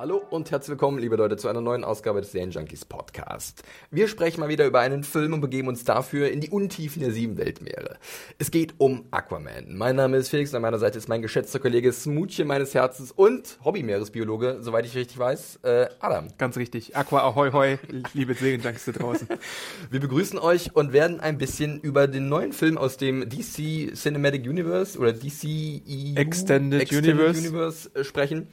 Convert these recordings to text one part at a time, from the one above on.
Hallo und herzlich willkommen, liebe Leute, zu einer neuen Ausgabe des Serien Junkies Podcast. Wir sprechen mal wieder über einen Film und begeben uns dafür in die Untiefen der sieben Weltmeere. Es geht um Aquaman. Mein Name ist Felix und an meiner Seite ist mein geschätzter Kollege Smoochie meines Herzens und Hobby-Meeresbiologe, soweit ich richtig weiß, äh, Adam. Ganz richtig. Aqua ahoi hoi, liebe Serienjunkies da draußen. Wir begrüßen euch und werden ein bisschen über den neuen Film aus dem DC Cinematic Universe oder DC EU Extended Universe. Universe äh, sprechen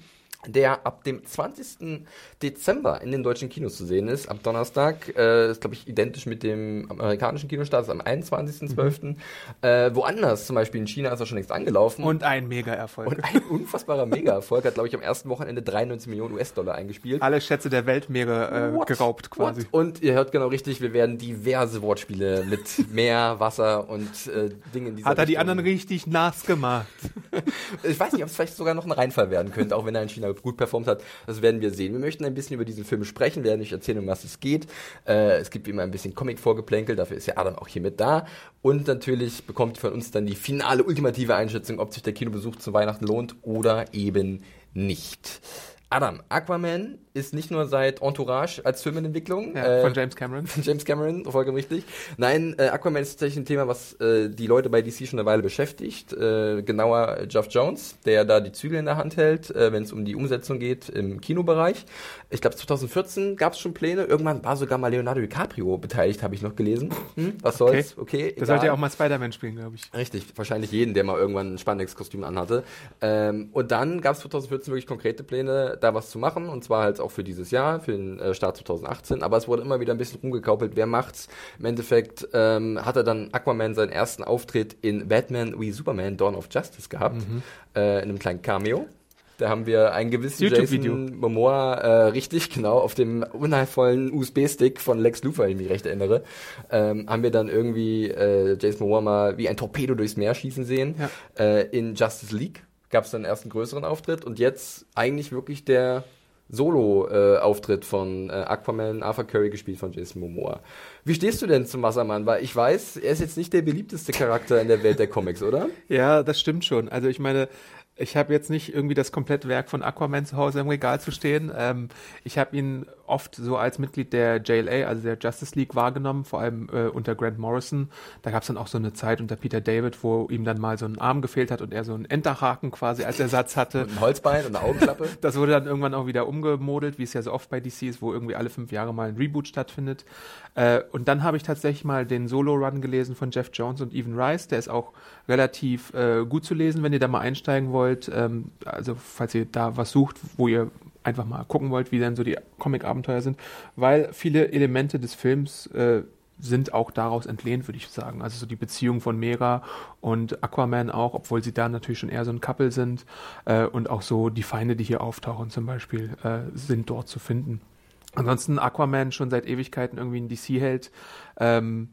der ab dem 20. Dezember in den deutschen Kinos zu sehen ist, am Donnerstag. Äh, ist, glaube ich, identisch mit dem amerikanischen Kinostart, ist am 21.12. Mhm. Äh, woanders, zum Beispiel in China, ist er schon längst angelaufen. Und ein Mega-Erfolg. Und ein unfassbarer Mega-Erfolg. Hat, glaube ich, am ersten Wochenende 93 Millionen US-Dollar eingespielt. Alle Schätze der Weltmeere äh, geraubt quasi. What? Und ihr hört genau richtig, wir werden diverse Wortspiele mit Meer, Wasser und äh, Dingen dieser Hat er die Richtung- anderen richtig nass gemacht? ich weiß nicht, ob es vielleicht sogar noch ein Reinfall werden könnte, auch wenn er in China gut performt hat. Das werden wir sehen. Wir möchten ein bisschen über diesen Film sprechen, werden euch erzählen, um was es geht. Äh, es gibt wie immer ein bisschen Comic-Vorgeplänkel, dafür ist ja Adam auch hier mit da. Und natürlich bekommt ihr von uns dann die finale, ultimative Einschätzung, ob sich der Kinobesuch zu Weihnachten lohnt oder eben nicht. Adam, Aquaman ist nicht nur seit Entourage als Film in Entwicklung. Ja, äh, von James Cameron. von James Cameron, vollkommen richtig. Nein, äh, Aquaman ist tatsächlich ein Thema, was äh, die Leute bei DC schon eine Weile beschäftigt. Äh, genauer Jeff Jones, der da die Zügel in der Hand hält, äh, wenn es um die Umsetzung geht im Kinobereich. Ich glaube, 2014 gab es schon Pläne. Irgendwann war sogar mal Leonardo DiCaprio beteiligt, habe ich noch gelesen. Hm, was soll's? Okay, Da sollte ja auch mal Spider-Man spielen, glaube ich. Richtig, wahrscheinlich jeden, der mal irgendwann ein Spandex-Kostüm anhatte. Ähm, und dann gab es 2014 wirklich konkrete Pläne, da was zu machen. Und zwar halt auch für dieses Jahr, für den äh, Start 2018. Aber es wurde immer wieder ein bisschen rumgekaupelt, wer macht's. Im Endeffekt ähm, hat er dann Aquaman seinen ersten Auftritt in Batman wie Superman Dawn of Justice gehabt. Äh, in einem kleinen Cameo. Da haben wir einen gewissen YouTube-Video. Jason Momoa äh, richtig genau auf dem unheilvollen USB-Stick von Lex Luthor, wenn ich mich recht erinnere, ähm, haben wir dann irgendwie äh, Jason Momoa mal wie ein Torpedo durchs Meer schießen sehen. Ja. Äh, in Justice League gab es dann erst einen größeren Auftritt und jetzt eigentlich wirklich der Solo-Auftritt von äh, Aquaman, Arthur Curry gespielt von Jason Momoa. Wie stehst du denn zum Wassermann? Weil ich weiß, er ist jetzt nicht der beliebteste Charakter in der Welt der Comics, oder? Ja, das stimmt schon. Also ich meine, ich habe jetzt nicht irgendwie das komplette Werk von Aquaman zu Hause im Regal zu stehen. Ähm, ich habe ihn oft so als Mitglied der JLA, also der Justice League, wahrgenommen, vor allem äh, unter Grant Morrison. Da gab es dann auch so eine Zeit unter Peter David, wo ihm dann mal so ein Arm gefehlt hat und er so einen Enterhaken quasi als Ersatz hatte. Ein Holzbein und eine Augenklappe. Das wurde dann irgendwann auch wieder umgemodelt, wie es ja so oft bei DC ist, wo irgendwie alle fünf Jahre mal ein Reboot stattfindet. Äh, und dann habe ich tatsächlich mal den Solo-Run gelesen von Jeff Jones und Evan Rice. Der ist auch relativ äh, gut zu lesen, wenn ihr da mal einsteigen wollt. Ähm, also falls ihr da was sucht, wo ihr einfach mal gucken wollt, wie denn so die Comic-Abenteuer sind. Weil viele Elemente des Films äh, sind auch daraus entlehnt, würde ich sagen. Also so die Beziehung von Mera und Aquaman auch, obwohl sie da natürlich schon eher so ein Couple sind. Äh, und auch so die Feinde, die hier auftauchen zum Beispiel, äh, sind dort zu finden. Ansonsten Aquaman schon seit Ewigkeiten irgendwie ein DC-Held. Ähm,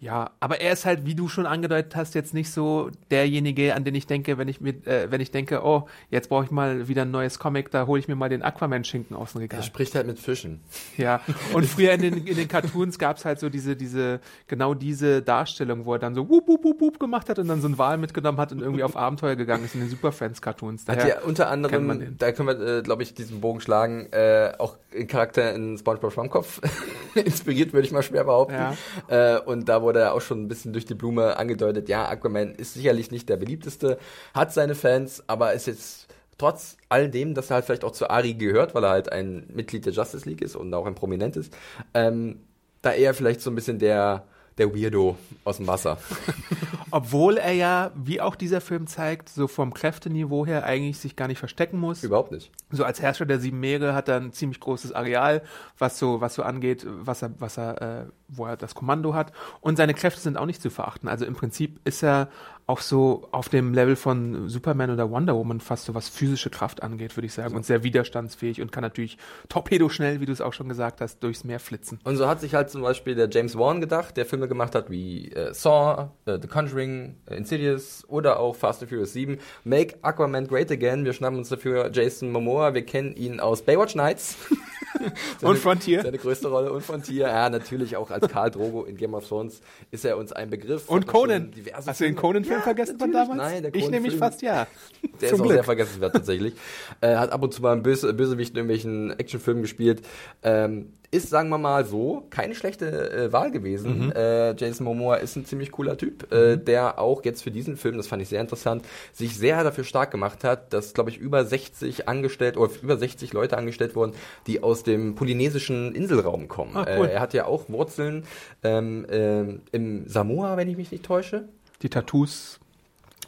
ja, aber er ist halt, wie du schon angedeutet hast, jetzt nicht so derjenige, an den ich denke, wenn ich mir, äh, wenn ich denke, oh, jetzt brauche ich mal wieder ein neues Comic, da hole ich mir mal den Aquaman-Schinken aus dem Regal. Er spricht halt mit Fischen. Ja, und früher in den, in den Cartoons gab es halt so diese, diese, genau diese Darstellung, wo er dann so wup, wup, wup, wup gemacht hat und dann so einen Wal mitgenommen hat und irgendwie auf Abenteuer gegangen ist in den Super Friends Cartoons. Hat ja unter anderem, da können wir, äh, glaube ich, diesen Bogen schlagen, äh, auch ein Charakter in SpongeBob Schwammkopf inspiriert, würde ich mal schwer behaupten. Äh, und da wurde er auch schon ein bisschen durch die Blume angedeutet, ja, Aquaman ist sicherlich nicht der beliebteste, hat seine Fans, aber ist jetzt trotz all dem, dass er halt vielleicht auch zu Ari gehört, weil er halt ein Mitglied der Justice League ist und auch ein prominentes, ähm, da eher vielleicht so ein bisschen der, der Weirdo aus dem Wasser. Obwohl er ja, wie auch dieser Film zeigt, so vom Kräfteniveau her eigentlich sich gar nicht verstecken muss. Überhaupt nicht. So als Herrscher der sieben Meere hat er ein ziemlich großes Areal, was so, was so angeht, was er, was er, äh, wo er das Kommando hat. Und seine Kräfte sind auch nicht zu verachten. Also im Prinzip ist er auch so auf dem Level von Superman oder Wonder Woman fast so was physische Kraft angeht, würde ich sagen. Und sehr widerstandsfähig und kann natürlich torpedoschnell, wie du es auch schon gesagt hast, durchs Meer flitzen. Und so hat sich halt zum Beispiel der James Wan gedacht, der Filme gemacht hat wie äh, Saw, äh, The Conjuring, äh, Insidious oder auch Fast and Furious 7. Make Aquaman Great Again. Wir schnappen uns dafür Jason Momoa. Wir kennen ihn aus Baywatch Nights. seine, und Frontier. Seine größte Rolle. Und Frontier. Ja, natürlich auch als Karl Drogo in Game of Thrones ist er uns ein Begriff. Und Conan. Hast du den Conan-Film ja, vergessen von damals? Nein, der Ich nehme mich fast ja. Der ist auch Glück. sehr vergessenswert tatsächlich. äh, hat ab und zu mal einen Böse, Bösewicht in irgendwelchen Actionfilmen gespielt. Ähm, ist, sagen wir mal so, keine schlechte äh, Wahl gewesen. Mhm. Äh, Jason Momoa ist ein ziemlich cooler Typ, äh, mhm. der auch jetzt für diesen Film, das fand ich sehr interessant, sich sehr dafür stark gemacht hat, dass, glaube ich, über 60 angestellt oder über 60 Leute angestellt wurden, die aus dem polynesischen Inselraum kommen. Ah, cool. Äh, er hat ja auch Wurzeln ähm, äh, im Samoa, wenn ich mich nicht täusche. Die Tattoos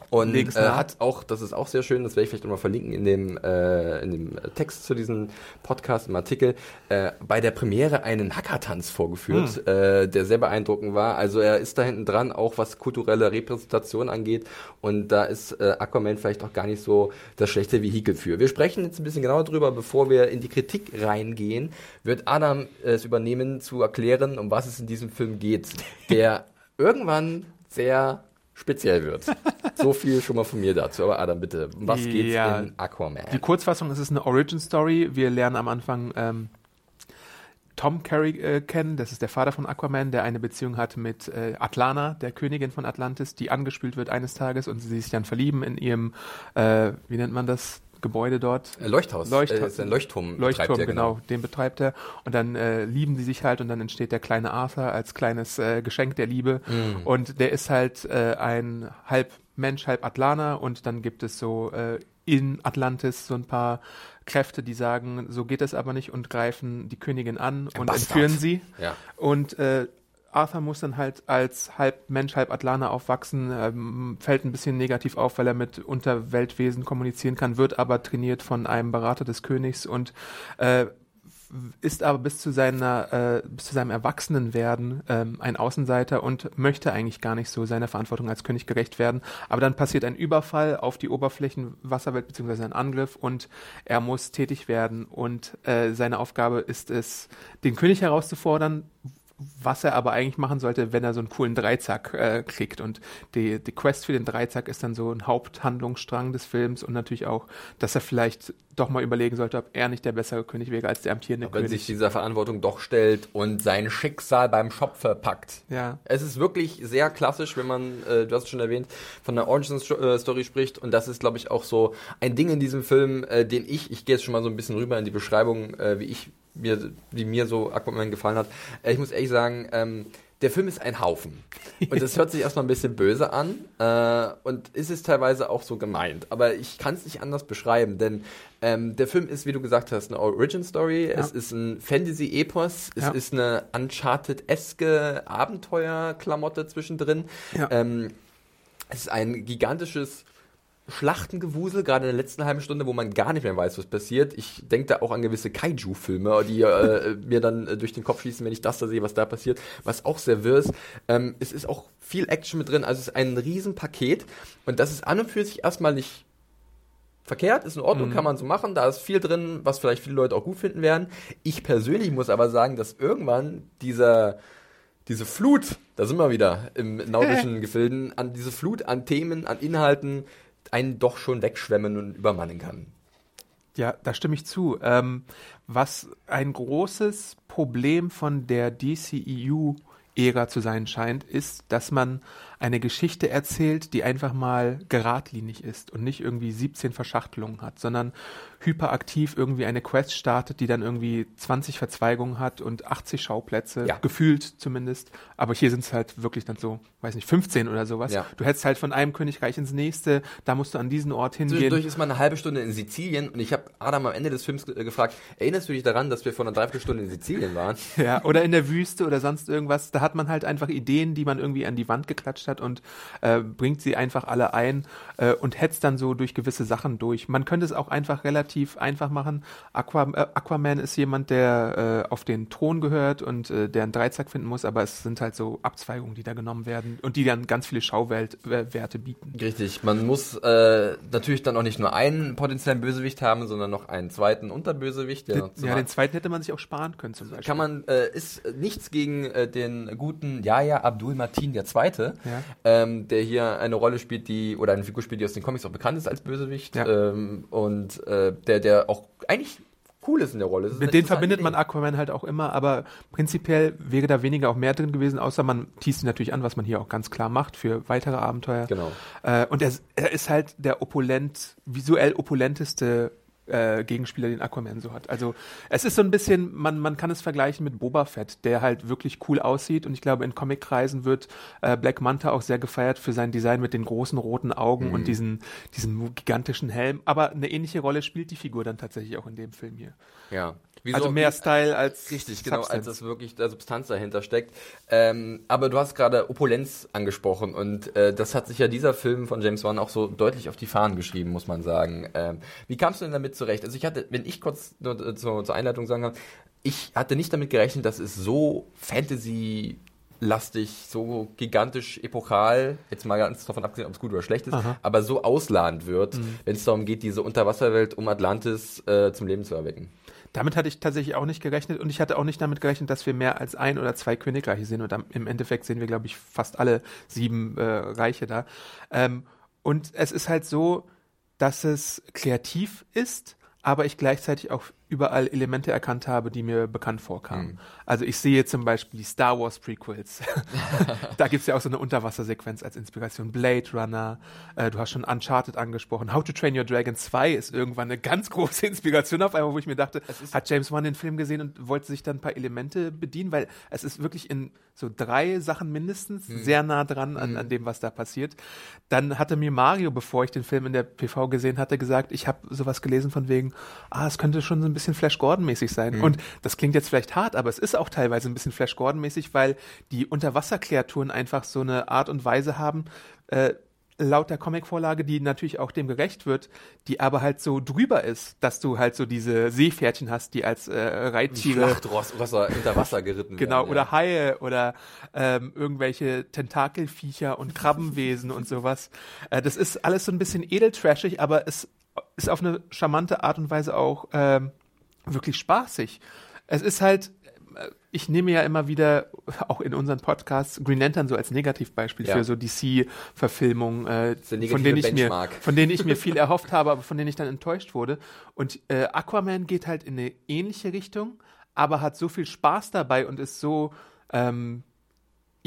und äh, hat auch, das ist auch sehr schön, das werde ich vielleicht nochmal verlinken in dem, äh, in dem Text zu diesem Podcast, im Artikel, äh, bei der Premiere einen Hackertanz vorgeführt, hm. äh, der sehr beeindruckend war. Also er ist da hinten dran, auch was kulturelle Repräsentation angeht. Und da ist äh, Aquaman vielleicht auch gar nicht so das schlechte Vehikel für. Wir sprechen jetzt ein bisschen genauer drüber, bevor wir in die Kritik reingehen, wird Adam es übernehmen zu erklären, um was es in diesem Film geht, der irgendwann sehr speziell wird. so viel schon mal von mir dazu. Aber Adam, bitte, was geht's ja, in Aquaman? Die Kurzfassung ist es eine Origin Story. Wir lernen am Anfang ähm, Tom Carey äh, kennen. Das ist der Vater von Aquaman, der eine Beziehung hat mit äh, Atlana, der Königin von Atlantis, die angespült wird eines Tages und sie sich dann verlieben in ihrem, äh, wie nennt man das? Gebäude dort. Äh, Leuchthaus. Leuchthaus. Äh, ist ein Leuchtturm. Leuchtturm, genau. genau. Den betreibt er. Und dann äh, lieben sie sich halt und dann entsteht der kleine Arthur als kleines äh, Geschenk der Liebe. Mm. Und der ist halt äh, ein halb Mensch, halb Atlaner. Und dann gibt es so äh, in Atlantis so ein paar Kräfte, die sagen, so geht es aber nicht und greifen die Königin an und Bastard. entführen sie. Ja. Und äh, Arthur muss dann halt als halb Mensch, halb Atlaner aufwachsen, ähm, fällt ein bisschen negativ auf, weil er mit Unterweltwesen kommunizieren kann, wird aber trainiert von einem Berater des Königs und äh, ist aber bis zu seiner äh, bis zu seinem Erwachsenenwerden ähm, ein Außenseiter und möchte eigentlich gar nicht so seiner Verantwortung als König gerecht werden. Aber dann passiert ein Überfall auf die Oberflächenwasserwelt beziehungsweise ein Angriff und er muss tätig werden und äh, seine Aufgabe ist es, den König herauszufordern, was er aber eigentlich machen sollte, wenn er so einen coolen Dreizack äh, kriegt. Und die, die Quest für den Dreizack ist dann so ein Haupthandlungsstrang des Films und natürlich auch, dass er vielleicht doch mal überlegen sollte, ob er nicht der bessere König wäre als der amtierende ob König. Wenn sich dieser Verantwortung doch stellt und sein Schicksal beim Schopfe packt. Ja. Es ist wirklich sehr klassisch, wenn man, äh, du hast es schon erwähnt, von der Origin äh, Story spricht. Und das ist, glaube ich, auch so ein Ding in diesem Film, äh, den ich, ich gehe jetzt schon mal so ein bisschen rüber in die Beschreibung, äh, wie ich mir, wie mir so Aquaman gefallen hat. Äh, ich muss ehrlich sagen, ähm, der Film ist ein Haufen. Und das hört sich erstmal ein bisschen böse an äh, und ist es teilweise auch so gemeint. Aber ich kann es nicht anders beschreiben, denn ähm, der Film ist, wie du gesagt hast, eine Origin-Story. Ja. Es ist ein Fantasy-Epos. Es ja. ist eine Uncharted-eske Abenteuer-Klamotte zwischendrin. Ja. Ähm, es ist ein gigantisches Schlachtengewusel, gerade in der letzten halben Stunde, wo man gar nicht mehr weiß, was passiert. Ich denke da auch an gewisse Kaiju-Filme, die äh, mir dann äh, durch den Kopf schießen, wenn ich das da sehe, was da passiert, was auch sehr wirr ist. Ähm, es ist auch viel Action mit drin, also es ist ein Riesenpaket und das ist an und für sich erstmal nicht verkehrt, ist in Ordnung, mhm. kann man so machen. Da ist viel drin, was vielleicht viele Leute auch gut finden werden. Ich persönlich muss aber sagen, dass irgendwann dieser diese Flut, da sind wir wieder im nautischen Gefilden, an diese Flut an Themen, an Inhalten, einen doch schon wegschwemmen und übermannen kann. Ja, da stimme ich zu. Ähm, was ein großes Problem von der DCEU-Ära zu sein scheint, ist, dass man eine Geschichte erzählt, die einfach mal geradlinig ist und nicht irgendwie 17 Verschachtelungen hat, sondern hyperaktiv irgendwie eine Quest startet, die dann irgendwie 20 Verzweigungen hat und 80 Schauplätze, ja. gefühlt zumindest. Aber hier sind es halt wirklich dann so, weiß nicht, 15 oder sowas. Ja. Du hättest halt von einem Königreich ins nächste, da musst du an diesen Ort hingehen. Zwischendurch ist man eine halbe Stunde in Sizilien und ich habe Adam am Ende des Films gefragt, erinnerst du dich daran, dass wir vor einer Dreiviertelstunde in Sizilien waren? Ja, oder in der Wüste oder sonst irgendwas. Da hat man halt einfach Ideen, die man irgendwie an die Wand geklatscht Großstadt und äh, bringt sie einfach alle ein äh, und hetzt dann so durch gewisse Sachen durch. Man könnte es auch einfach relativ einfach machen. Aqua, äh, Aquaman ist jemand, der äh, auf den Thron gehört und äh, der einen Dreizack finden muss, aber es sind halt so Abzweigungen, die da genommen werden und die dann ganz viele Schauwerte bieten. Richtig, man muss äh, natürlich dann auch nicht nur einen potenziellen Bösewicht haben, sondern noch einen zweiten Unterbösewicht. Den, ja, den zweiten hätte man sich auch sparen können zum Beispiel. Kann man, äh, ist nichts gegen äh, den guten Yahya Abdul Martin der Zweite, ja. ähm, der hier eine Rolle spielt, die, oder eine Figur spielt, die aus den Comics auch bekannt ist als Bösewicht. Ja. Ähm, und äh, der, der auch eigentlich cool ist in der Rolle. Mit denen verbindet man Aquaman halt auch immer, aber prinzipiell wäre da weniger auch mehr drin gewesen, außer man teast natürlich an, was man hier auch ganz klar macht für weitere Abenteuer. Genau. Äh, und er, er, ist halt der opulent, visuell opulenteste äh, Gegenspieler, den Aquaman so hat. Also es ist so ein bisschen, man, man kann es vergleichen mit Boba Fett, der halt wirklich cool aussieht und ich glaube in Comic-Kreisen wird äh, Black Manta auch sehr gefeiert für sein Design mit den großen roten Augen mhm. und diesen, diesem gigantischen Helm. Aber eine ähnliche Rolle spielt die Figur dann tatsächlich auch in dem Film hier. Ja. Wieso, also mehr Style als richtig genau als das wirklich der Substanz dahinter steckt. Ähm, aber du hast gerade Opulenz angesprochen und äh, das hat sich ja dieser Film von James Wan auch so deutlich auf die Fahnen geschrieben, muss man sagen. Ähm, wie kamst du denn damit zurecht? Also ich hatte, wenn ich kurz nur äh, zur, zur Einleitung sagen kann, ich hatte nicht damit gerechnet, dass es so Fantasy lastig, so gigantisch epochal, jetzt mal ganz davon abgesehen, ob es gut oder schlecht ist, Aha. aber so ausladend wird, mhm. wenn es darum geht, diese Unterwasserwelt um Atlantis äh, zum Leben zu erwecken. Damit hatte ich tatsächlich auch nicht gerechnet und ich hatte auch nicht damit gerechnet, dass wir mehr als ein oder zwei Königreiche sehen und im Endeffekt sehen wir, glaube ich, fast alle sieben äh, Reiche da. Ähm, und es ist halt so, dass es kreativ ist, aber ich gleichzeitig auch überall Elemente erkannt habe, die mir bekannt vorkamen. Mhm. Also ich sehe zum Beispiel die Star Wars Prequels. da gibt's ja auch so eine Unterwassersequenz als Inspiration. Blade Runner, äh, du hast schon Uncharted angesprochen. How to Train Your Dragon 2 ist irgendwann eine ganz große Inspiration auf einmal, wo ich mir dachte, hat James Wan den Film gesehen und wollte sich dann ein paar Elemente bedienen, weil es ist wirklich in so drei Sachen mindestens mhm. sehr nah dran an, mhm. an dem, was da passiert. Dann hatte mir Mario, bevor ich den Film in der PV gesehen hatte, gesagt, ich habe sowas gelesen von wegen, ah, es könnte schon so ein bisschen Flash Gordon-mäßig sein. Mhm. Und das klingt jetzt vielleicht hart, aber es ist auch teilweise ein bisschen Flash Gordon-mäßig, weil die Unterwasserkreaturen einfach so eine Art und Weise haben, äh, laut der Comicvorlage, die natürlich auch dem gerecht wird, die aber halt so drüber ist, dass du halt so diese Seepferdchen hast, die als äh, Reittiere Schlachtrosser unter Wasser geritten genau werden, ja. oder Haie oder ähm, irgendwelche Tentakelviecher und Krabbenwesen und sowas. Äh, das ist alles so ein bisschen edeltrashig, aber es ist auf eine charmante Art und Weise auch ähm, wirklich spaßig. Es ist halt, äh, ich nehme ja immer wieder, auch in unseren Podcasts, Green Lantern so als Negativbeispiel ja. für so DC-Verfilmungen, äh, von, denen ich mir, von denen ich mir viel erhofft habe, aber von denen ich dann enttäuscht wurde. Und äh, Aquaman geht halt in eine ähnliche Richtung, aber hat so viel Spaß dabei und ist so ähm,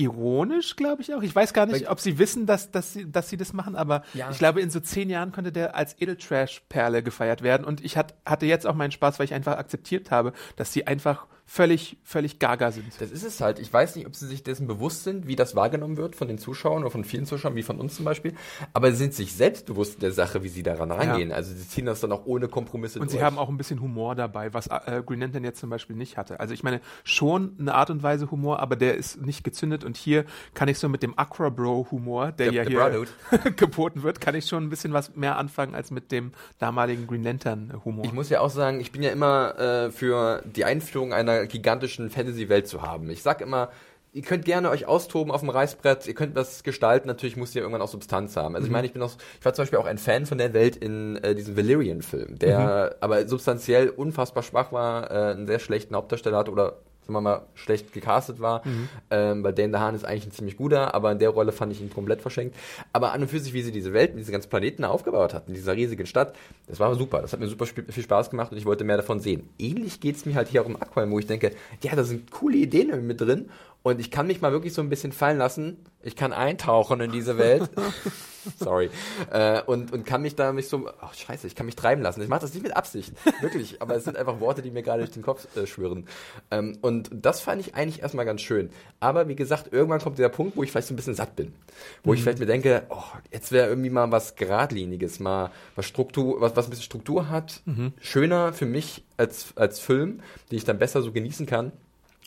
ironisch, glaube ich auch. Ich weiß gar nicht, ob sie wissen, dass, dass, sie, dass sie das machen, aber ja. ich glaube, in so zehn Jahren könnte der als Edeltrash-Perle gefeiert werden. Und ich hat, hatte jetzt auch meinen Spaß, weil ich einfach akzeptiert habe, dass sie einfach völlig, völlig gaga sind. Das ist es halt. Ich weiß nicht, ob sie sich dessen bewusst sind, wie das wahrgenommen wird von den Zuschauern oder von vielen Zuschauern, wie von uns zum Beispiel. Aber sie sind sich selbst bewusst der Sache, wie sie daran rangehen. Ja. Also sie ziehen das dann auch ohne Kompromisse Und durch. sie haben auch ein bisschen Humor dabei, was äh, Green Lantern jetzt zum Beispiel nicht hatte. Also ich meine, schon eine Art und Weise Humor, aber der ist nicht gezündet. Und hier kann ich so mit dem Aqua Bro Humor, der, ja hier geboten wird, kann ich schon ein bisschen was mehr anfangen als mit dem damaligen Green Lantern Humor. Ich muss ja auch sagen, ich bin ja immer äh, für die Einführung einer gigantischen Fantasy-Welt zu haben. Ich sag immer, ihr könnt gerne euch austoben auf dem Reißbrett, ihr könnt was gestalten, natürlich muss ihr irgendwann auch Substanz haben. Also mhm. ich meine, ich bin auch, ich war zum Beispiel auch ein Fan von der Welt in äh, diesem Valyrian-Film, der mhm. aber substanziell unfassbar schwach war, äh, einen sehr schlechten Hauptdarsteller hat oder sagen wir mal, schlecht gecastet war, mhm. ähm, weil Dan DeHaan ist eigentlich ein ziemlich guter, aber in der Rolle fand ich ihn komplett verschenkt. Aber an und für sich, wie sie diese Welt, diese ganzen Planeten aufgebaut hatten, in dieser riesigen Stadt, das war super. Das hat mir super viel Spaß gemacht und ich wollte mehr davon sehen. Ähnlich geht es mir halt hier auch um Aquaman, wo ich denke, ja, da sind coole Ideen mit drin und ich kann mich mal wirklich so ein bisschen fallen lassen. Ich kann eintauchen in diese Welt. Sorry. Äh, und, und kann mich da mich so, oh scheiße, ich kann mich treiben lassen. Ich mache das nicht mit Absicht, wirklich. Aber es sind einfach Worte, die mir gerade durch den Kopf äh, schwirren. Ähm, und das fand ich eigentlich erstmal ganz schön. Aber wie gesagt, irgendwann kommt der Punkt, wo ich vielleicht so ein bisschen satt bin. Wo mhm. ich vielleicht mir denke, oh, jetzt wäre irgendwie mal was Geradliniges, mal was Struktur, was, was ein bisschen Struktur hat. Mhm. Schöner für mich als, als Film, die ich dann besser so genießen kann.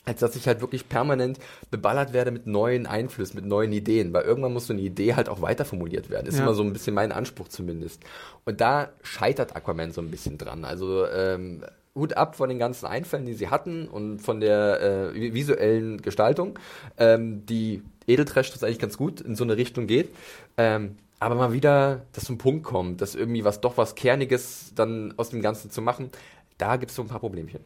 Als dass ich halt wirklich permanent beballert werde mit neuen Einflüssen, mit neuen Ideen, weil irgendwann muss so eine Idee halt auch weiter formuliert werden. Ist ja. immer so ein bisschen mein Anspruch zumindest. Und da scheitert Aquaman so ein bisschen dran. Also ähm, Hut ab von den ganzen Einfällen, die sie hatten und von der äh, visuellen Gestaltung, ähm, die Edeltrash das eigentlich ganz gut in so eine Richtung geht. Ähm, aber mal wieder, dass zum Punkt kommt, dass irgendwie was doch was Kerniges dann aus dem Ganzen zu machen, da gibt es so ein paar Problemchen.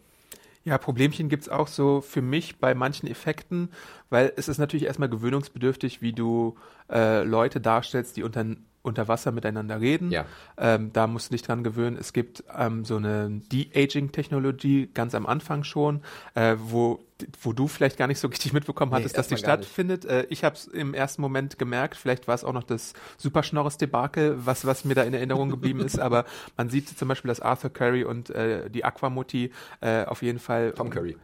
Ja, Problemchen gibt es auch so für mich bei manchen Effekten, weil es ist natürlich erstmal gewöhnungsbedürftig, wie du äh, Leute darstellst, die unter unter Wasser miteinander reden. Ja. Ähm, da musst du dich dran gewöhnen. Es gibt ähm, so eine De-Aging-Technologie ganz am Anfang schon, äh, wo, wo du vielleicht gar nicht so richtig mitbekommen hattest, nee, dass die stattfindet. Äh, ich habe es im ersten Moment gemerkt. Vielleicht war es auch noch das Superschnorres-Debakel, was, was mir da in Erinnerung geblieben ist. Aber man sieht zum Beispiel, dass Arthur Curry und äh, die Aquamutti äh, auf jeden Fall. Tom Curry.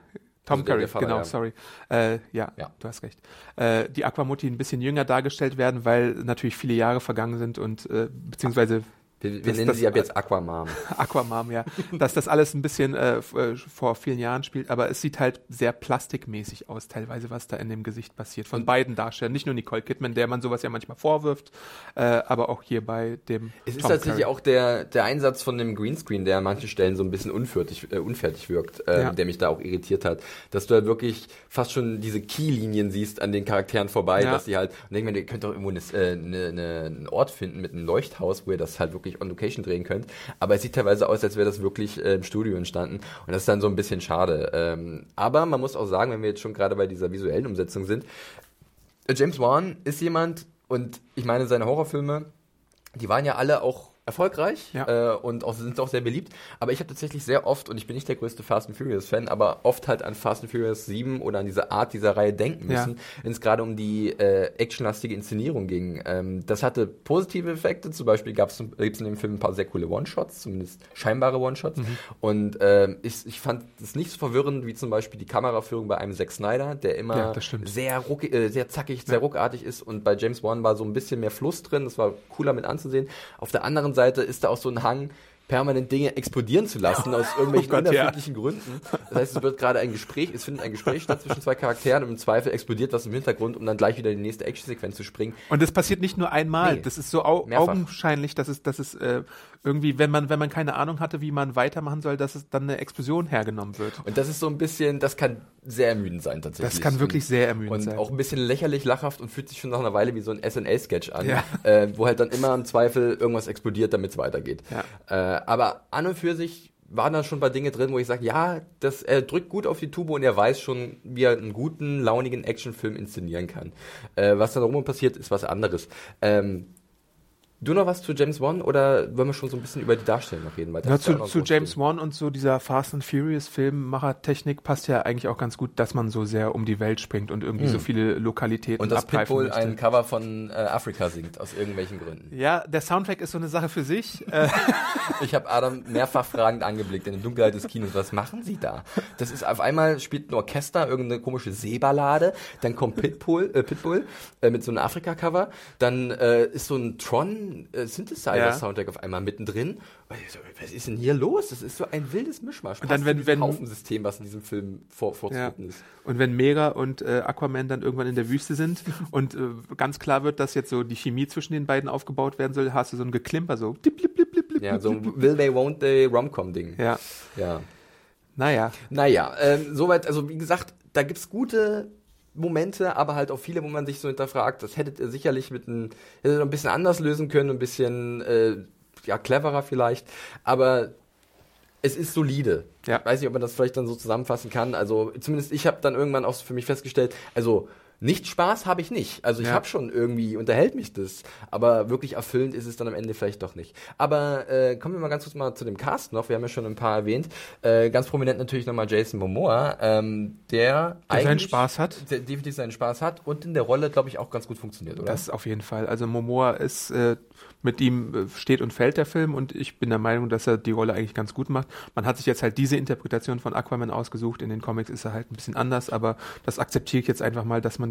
Tom also Curry, Vater, genau, ja. sorry. Äh, ja, ja, du hast recht. Äh, die Aquamutti ein bisschen jünger dargestellt werden, weil natürlich viele Jahre vergangen sind und äh, beziehungsweise wir, wir das, nennen das, sie ab jetzt Aquamam. Aquamam, ja. Dass das alles ein bisschen äh, äh, vor vielen Jahren spielt, aber es sieht halt sehr plastikmäßig aus, teilweise, was da in dem Gesicht passiert. Von beiden Darstellern. Nicht nur Nicole Kidman, der man sowas ja manchmal vorwirft, äh, aber auch hier bei dem. Es ist Tom tatsächlich Curry. auch der, der Einsatz von dem Greenscreen, der an manchen Stellen so ein bisschen unfertig, äh, unfertig wirkt, äh, ja. der mich da auch irritiert hat. Dass du halt wirklich fast schon diese Keylinien siehst an den Charakteren vorbei, ja. dass sie halt, und denke mir, ihr könnt doch irgendwo eine, äh, eine, eine, einen Ort finden mit einem Leuchthaus, wo ihr das halt wirklich wirklich on location drehen könnt. Aber es sieht teilweise aus, als wäre das wirklich äh, im Studio entstanden. Und das ist dann so ein bisschen schade. Ähm, aber man muss auch sagen, wenn wir jetzt schon gerade bei dieser visuellen Umsetzung sind, James Wan ist jemand, und ich meine, seine Horrorfilme, die waren ja alle auch erfolgreich ja. äh, und auch, sind auch sehr beliebt. Aber ich habe tatsächlich sehr oft, und ich bin nicht der größte Fast and Furious Fan, aber oft halt an Fast and Furious 7 oder an diese Art dieser Reihe denken müssen, ja. wenn es gerade um die äh, actionlastige Inszenierung ging. Ähm, das hatte positive Effekte, zum Beispiel gab es in dem Film ein paar sehr coole One-Shots, zumindest scheinbare One-Shots. Mhm. Und äh, ich, ich fand es nicht so verwirrend wie zum Beispiel die Kameraführung bei einem Zack Snyder, der immer ja, sehr, ruck, äh, sehr zackig, sehr ruckartig ist und bei James Wan war so ein bisschen mehr Fluss drin, das war cooler mit anzusehen. Auf der anderen Seite ist da auch so ein Hang, permanent Dinge explodieren zu lassen aus irgendwelchen oh Gott, unerfindlichen ja. Gründen. Das heißt, es wird gerade ein Gespräch, es findet ein Gespräch statt zwischen zwei Charakteren und im Zweifel explodiert was im Hintergrund, um dann gleich wieder in die nächste Actionsequenz zu springen. Und das passiert nicht nur einmal, nee, das ist so au mehrfach. augenscheinlich, dass es, dass es äh, irgendwie, wenn man, wenn man keine Ahnung hatte, wie man weitermachen soll, dass es dann eine Explosion hergenommen wird. Und das ist so ein bisschen, das kann sehr ermüdend sein tatsächlich. Das kann wirklich sehr ermüdend und sein. Und auch ein bisschen lächerlich, lachhaft und fühlt sich schon nach einer Weile wie so ein SNL-Sketch an, ja. äh, wo halt dann immer im Zweifel irgendwas explodiert, damit es weitergeht. Ja. Äh, aber an und für sich waren da schon ein paar Dinge drin, wo ich sage, ja, das, er drückt gut auf die Tube und er weiß schon, wie er einen guten, launigen Actionfilm inszenieren kann. Äh, was da rum passiert, ist was anderes. Ähm, Du noch was zu James Wan oder wollen wir schon so ein bisschen über die Darstellung noch reden? Weil ja, zu, zu James Wan und so dieser Fast and Furious Filmmachertechnik passt ja eigentlich auch ganz gut, dass man so sehr um die Welt springt und irgendwie hm. so viele Lokalitäten Und dass Pitbull möchte. ein Cover von äh, Afrika singt, aus irgendwelchen Gründen. Ja, der Soundtrack ist so eine Sache für sich. Äh, ich habe Adam mehrfach fragend angeblickt in der Dunkelheit des Kinos. Was machen Sie da? Das ist auf einmal spielt ein Orchester irgendeine komische Seeballade, dann kommt Pitbull, äh, Pitbull äh, mit so einem Afrika-Cover, dann äh, ist so ein Tron äh, Synthesizer-Soundtrack ja. auf einmal mittendrin. was ist denn hier los? Das ist so ein wildes Mischmasch. Und dann, wenn, wenn Haufensystem, was in diesem Film vor, vorzutreten ja. ist. Und wenn Mega und äh, Aquaman dann irgendwann in der Wüste sind und äh, ganz klar wird, dass jetzt so die Chemie zwischen den beiden aufgebaut werden soll, hast du so ein Geklimper, so blip, blip, blip, blip, Ja, so ein Will They, Won't They Romcom-Ding. Ja. Ja. Naja. Naja, ähm, soweit, also wie gesagt, da gibt's gute Momente, aber halt auch viele, wo man sich so hinterfragt, das hättet ihr sicherlich mit ein, hättet ein bisschen anders lösen können, ein bisschen äh, ja, cleverer vielleicht, aber es ist solide. Ja. Ich weiß nicht, ob man das vielleicht dann so zusammenfassen kann. Also zumindest ich habe dann irgendwann auch für mich festgestellt, also nicht Spaß habe ich nicht. Also ich ja. habe schon irgendwie, unterhält mich das. Aber wirklich erfüllend ist es dann am Ende vielleicht doch nicht. Aber äh, kommen wir mal ganz kurz mal zu dem Cast noch. Wir haben ja schon ein paar erwähnt. Äh, ganz prominent natürlich nochmal Jason Momoa, ähm, der, der seinen Spaß hat. Der definitiv seinen Spaß hat und in der Rolle, glaube ich, auch ganz gut funktioniert, oder? Das auf jeden Fall. Also Momoa ist äh, mit ihm äh, steht und fällt der Film und ich bin der Meinung, dass er die Rolle eigentlich ganz gut macht. Man hat sich jetzt halt diese Interpretation von Aquaman ausgesucht. In den Comics ist er halt ein bisschen anders, aber das akzeptiere ich jetzt einfach mal, dass man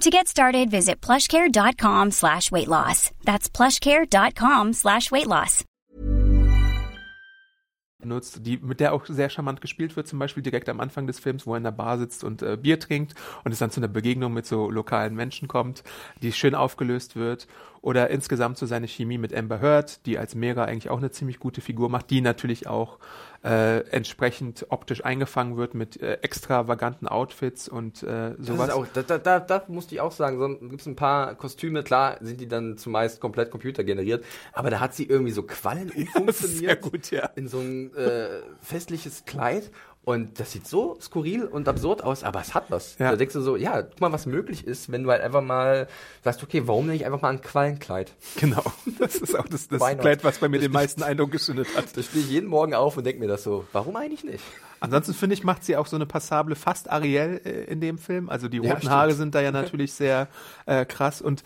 To get started, visit plushcare.com slash weight loss. That's plushcare.com slash weight loss. benutzt, die, mit der auch sehr charmant gespielt wird, zum Beispiel direkt am Anfang des Films, wo er in der Bar sitzt und äh, Bier trinkt und es dann zu einer Begegnung mit so lokalen Menschen kommt, die schön aufgelöst wird oder insgesamt so seine Chemie mit Amber Heard, die als Mera eigentlich auch eine ziemlich gute Figur macht, die natürlich auch äh, entsprechend optisch eingefangen wird mit äh, extravaganten Outfits und äh, sowas. Auch, da, da, da, da musste ich auch sagen, so gibt es ein paar Kostüme, klar sind die dann zumeist komplett computergeneriert, aber da hat sie irgendwie so Quallen umfunktioniert. sehr gut, ja. In so ein äh, festliches Kleid und das sieht so skurril und absurd aus, aber es hat was. Ja. Da denkst du so, ja, guck mal, was möglich ist, wenn du halt einfach mal sagst, okay, warum nicht einfach mal ein Quallenkleid? Genau. Das ist auch das, das Kleid, was bei mir den meisten Eindruck geschündet hat. Da stehe ich jeden Morgen auf und denke mir das so, warum eigentlich nicht? Ansonsten finde ich, macht sie auch so eine passable fast Ariel äh, in dem Film. Also die roten ja, Haare sind da ja natürlich sehr äh, krass und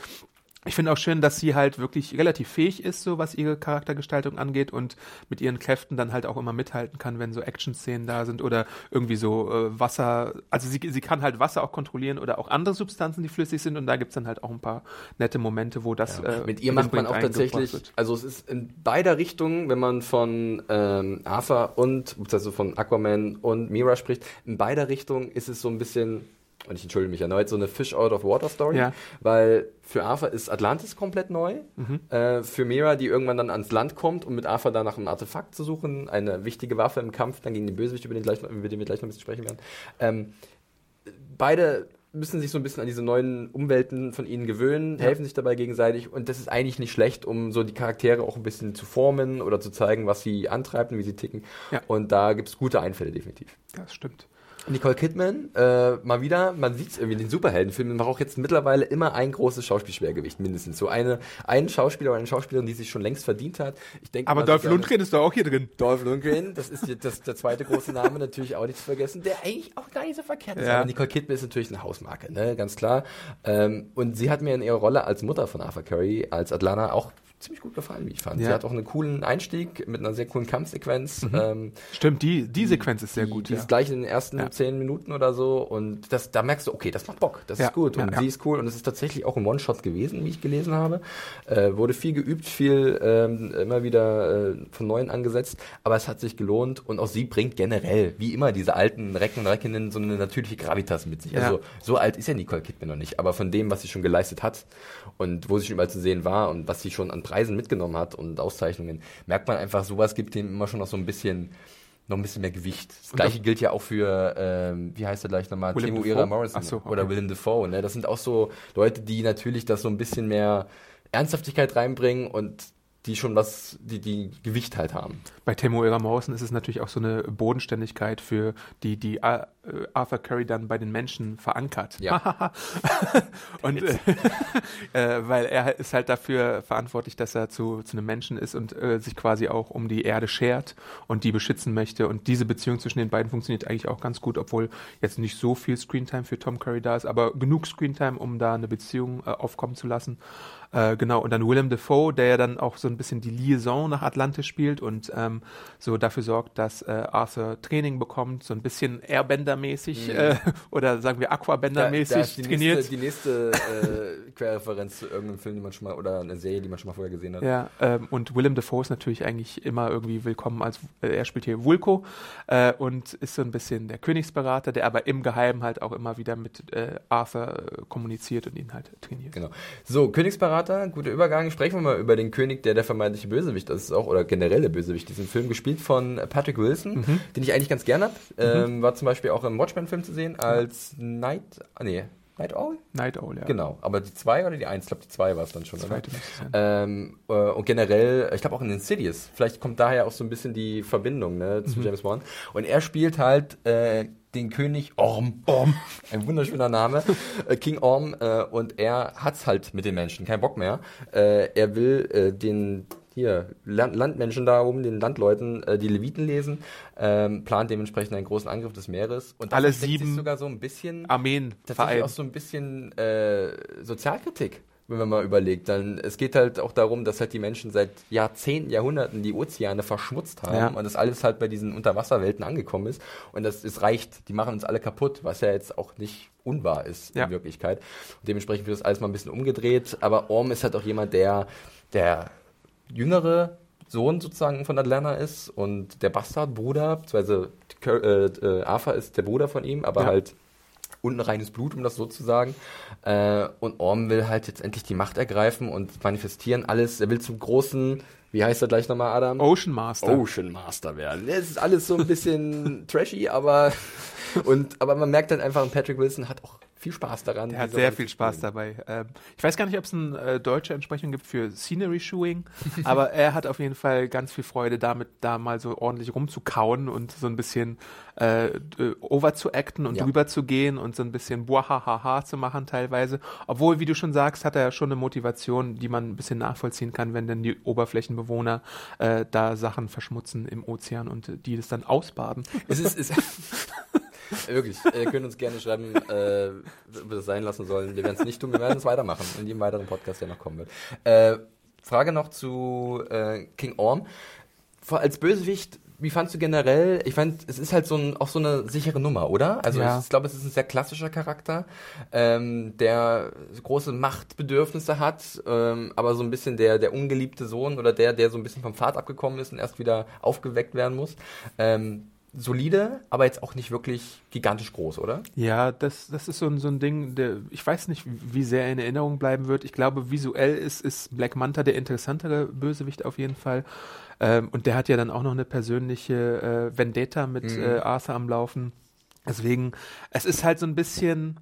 ich finde auch schön, dass sie halt wirklich relativ fähig ist, so was ihre Charaktergestaltung angeht und mit ihren Kräften dann halt auch immer mithalten kann, wenn so Action-Szenen da sind oder irgendwie so äh, Wasser, also sie, sie kann halt Wasser auch kontrollieren oder auch andere Substanzen, die flüssig sind und da gibt's dann halt auch ein paar nette Momente, wo das ja. äh, Mit ihr macht man auch tatsächlich, also es ist in beider Richtungen, wenn man von ähm, Arthur und, also von Aquaman und Mira spricht, in beider Richtungen ist es so ein bisschen und ich entschuldige mich erneut, so eine Fish Out of Water Story, ja. weil für Arthur ist Atlantis komplett neu. Mhm. Äh, für Mira, die irgendwann dann ans Land kommt, um mit Arthur da nach einem Artefakt zu suchen, eine wichtige Waffe im Kampf dann gegen den Bösewicht, über den, gleich, über den wir gleich noch ein bisschen sprechen werden. Ähm, beide müssen sich so ein bisschen an diese neuen Umwelten von ihnen gewöhnen, ja. helfen sich dabei gegenseitig und das ist eigentlich nicht schlecht, um so die Charaktere auch ein bisschen zu formen oder zu zeigen, was sie antreibt und wie sie ticken. Ja. Und da gibt es gute Einfälle definitiv. Das stimmt. Nicole Kidman, äh, mal wieder, man sieht es irgendwie in den Superheldenfilmen, man braucht jetzt mittlerweile immer ein großes Schauspielschwergewicht, mindestens. So eine, einen Schauspieler oder eine Schauspielerin, die sich schon längst verdient hat. Ich denke, Aber Dolph Lundgren ist doch auch hier drin. Dolph Lundgren, das ist das, der zweite große Name, natürlich auch nicht zu vergessen, der eigentlich auch gar nicht so verkehrt ist. Ja. Aber Nicole Kidman ist natürlich eine Hausmarke, ne, ganz klar. Ähm, und sie hat mir in ihrer Rolle als Mutter von Arthur Curry, als Atlana, auch ziemlich gut gefallen, wie ich fand. Ja. Sie hat auch einen coolen Einstieg mit einer sehr coolen Kampfsequenz. Mhm. Ähm, Stimmt, die, die Sequenz ist sehr die, gut. Die ja. ist gleich in den ersten ja. zehn Minuten oder so und das, da merkst du, okay, das macht Bock, das ist gut und sie ist cool und es ist tatsächlich auch ein One-Shot gewesen, wie ich gelesen habe. Äh, wurde viel geübt, viel ähm, immer wieder äh, von Neuem angesetzt, aber es hat sich gelohnt und auch sie bringt generell, wie immer, diese alten Recken und Reckinnen so eine natürliche Gravitas mit sich. Also so alt ist ja Nicole Kidman noch nicht, aber von dem, was sie schon geleistet hat und wo sie schon überall zu sehen war und was sie schon an Preisen mitgenommen hat, und Auszeichnungen, merkt man einfach, sowas gibt dem immer schon noch so ein bisschen noch ein bisschen mehr Gewicht. Das gleiche gilt ja auch für, ähm, wie heißt er gleich nochmal, Timo Ira Morrison so, okay. oder Willem Dafoe. Ne? Das sind auch so Leute, die natürlich das so ein bisschen mehr Ernsthaftigkeit reinbringen und die schon was, die, die Gewicht halt haben. Bei Temuera Morrison ist es natürlich auch so eine Bodenständigkeit für die, die äh, Arthur Curry dann bei den Menschen verankert. Ja. und äh, äh, weil er ist halt dafür verantwortlich, dass er zu, zu einem Menschen ist und äh, sich quasi auch um die Erde schert und die beschützen möchte. Und diese Beziehung zwischen den beiden funktioniert eigentlich auch ganz gut, obwohl jetzt nicht so viel Screentime für Tom Curry da ist, aber genug Screentime, um da eine Beziehung äh, aufkommen zu lassen. Äh, genau, und dann Willem Dafoe, der ja dann auch so ein bisschen die Liaison nach Atlantis spielt und ähm, so dafür sorgt, dass äh, Arthur Training bekommt, so ein bisschen Airbender-mäßig mhm. äh, oder sagen wir Aquabender-mäßig da, da trainiert. Nächste, die nächste äh, Querreferenz zu irgendeinem Film, die man schon mal, oder eine Serie, die man schon mal vorher gesehen hat. Ja, ähm, und Willem Dafoe ist natürlich eigentlich immer irgendwie willkommen als, äh, er spielt hier Vulko äh, und ist so ein bisschen der Königsberater, der aber im Geheimen halt auch immer wieder mit äh, Arthur äh, kommuniziert und ihn halt trainiert. Genau. So, Königsberater guter Übergang. Sprechen wir mal über den König, der der vermeintliche Bösewicht ist, auch, oder generelle Bösewicht. Diesen Film gespielt von Patrick Wilson, mhm. den ich eigentlich ganz gerne habe. Ähm, mhm. war zum Beispiel auch im Watchmen-Film zu sehen als Night, ah, nee, Night Owl? Night Owl, ja. Genau, aber die zwei oder die eins? Ich glaube, die zwei war es dann schon. Zweite ähm, äh, Und generell, ich glaube auch in Insidious. Vielleicht kommt daher auch so ein bisschen die Verbindung ne, zu mhm. James Bond. Und er spielt halt äh, den König Orm. Orm. Ein wunderschöner Name. Äh, King Orm. Äh, und er hat's halt mit den Menschen. Kein Bock mehr. Äh, er will äh, den hier Land Landmenschen da oben, den Landleuten, äh, die Leviten lesen, ähm, plant dementsprechend einen großen Angriff des Meeres. Und alle sieben sogar so ein bisschen Armeen tatsächlich auch so ein bisschen äh, Sozialkritik wenn man mal überlegt. Dann, es geht halt auch darum, dass halt die Menschen seit Jahrzehnten, Jahrhunderten die Ozeane verschmutzt haben ja. und das alles halt bei diesen Unterwasserwelten angekommen ist. Und das es reicht, die machen uns alle kaputt, was ja jetzt auch nicht unwahr ist ja. in Wirklichkeit. Und dementsprechend wird das alles mal ein bisschen umgedreht. Aber Orm ist halt auch jemand, der, der jüngere Sohn sozusagen von Atlanta ist und der Bastardbruder, beziehungsweise äh, äh, Arthur ist der Bruder von ihm, aber ja. halt unreines Blut, um das so zu sagen. Äh, und Orm will halt jetzt endlich die Macht ergreifen und manifestieren alles. Er will zum großen, wie heißt er gleich nochmal, Adam? Ocean Master. Ocean Master werden. Es ist alles so ein bisschen trashy, aber und aber man merkt dann einfach, Patrick Wilson hat auch viel Spaß daran. Er hat sehr viel Spaß dabei. Ähm, ich weiß gar nicht, ob es eine äh, deutsche Entsprechung gibt für Scenery Shoeing, aber er hat auf jeden Fall ganz viel Freude damit, da mal so ordentlich rumzukauen und so ein bisschen äh, over zu acten und ja. drüber zu gehen und so ein bisschen buahahaha zu machen teilweise. Obwohl, wie du schon sagst, hat er ja schon eine Motivation, die man ein bisschen nachvollziehen kann, wenn denn die Oberflächenbewohner äh, da Sachen verschmutzen im Ozean und die das dann ausbaden. Es ist, es Wirklich. Ihr könnt uns gerne schreiben, äh, ob wir das sein lassen sollen. Wir werden es nicht tun, wir werden es weitermachen in jedem weiteren Podcast, der noch kommen wird. Äh, Frage noch zu äh, King Orm. Als Bösewicht, wie fandst du generell? Ich fand, es ist halt so ein, auch so eine sichere Nummer, oder? Also ja. ich, ich glaube, es ist ein sehr klassischer Charakter, ähm, der große Machtbedürfnisse hat, ähm, aber so ein bisschen der, der ungeliebte Sohn oder der, der so ein bisschen vom Pfad abgekommen ist und erst wieder aufgeweckt werden muss. Ähm, solide, aber jetzt auch nicht wirklich gigantisch groß, oder? Ja, das, das ist so ein, so ein Ding, der, ich weiß nicht, wie sehr er in Erinnerung bleiben wird. Ich glaube, visuell ist, ist Black Manta der interessantere Bösewicht auf jeden Fall. Ähm, und der hat ja dann auch noch eine persönliche äh, Vendetta mit mhm. äh, Arthur am Laufen. Deswegen, es ist halt so ein bisschen